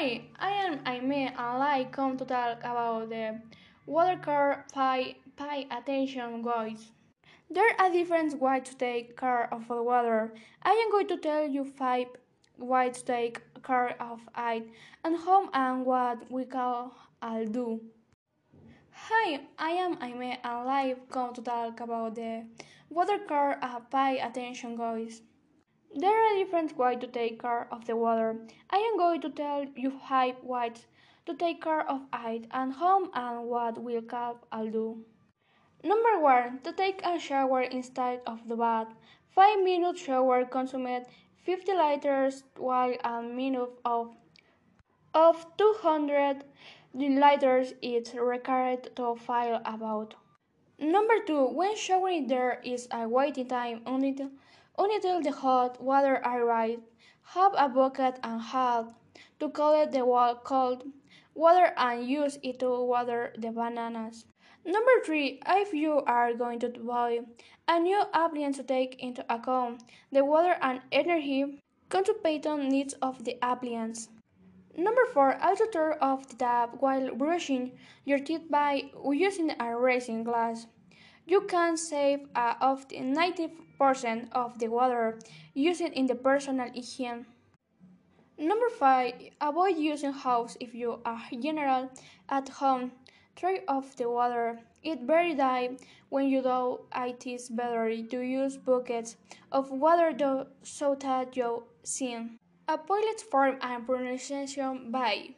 Hi, I am Aime and I come to talk about the watercolor pay, pay attention guys. There are different ways to take care of the water. I am going to tell you five ways to take care of it and how and what we can all do. Hi, I am Aime and I come to talk about the watercolor pay attention guys. There are different ways to take care of the water. I am going to tell you five ways to take care of it and how and what will help all do. Number one, to take a shower instead of the bath. Five minute shower consumed 50 liters, while a minute of of 200 liters is required to fill about. Number two, when showering there is a waiting time until until the hot water arrives, have a bucket and help to collect the cold water and use it to water the bananas. Number three, if you are going to buy a new appliance to take into account the water and energy consumption needs of the appliance. Number four, also turn off the tap while brushing your teeth by using a raising glass. You can save uh, up to 90% of the water used in the personal hygiene. Number 5. Avoid using hose if you are general at home. Try off the water. It very dry when you do it is better to use buckets of water so that you sin. A pilot form and pronunciation by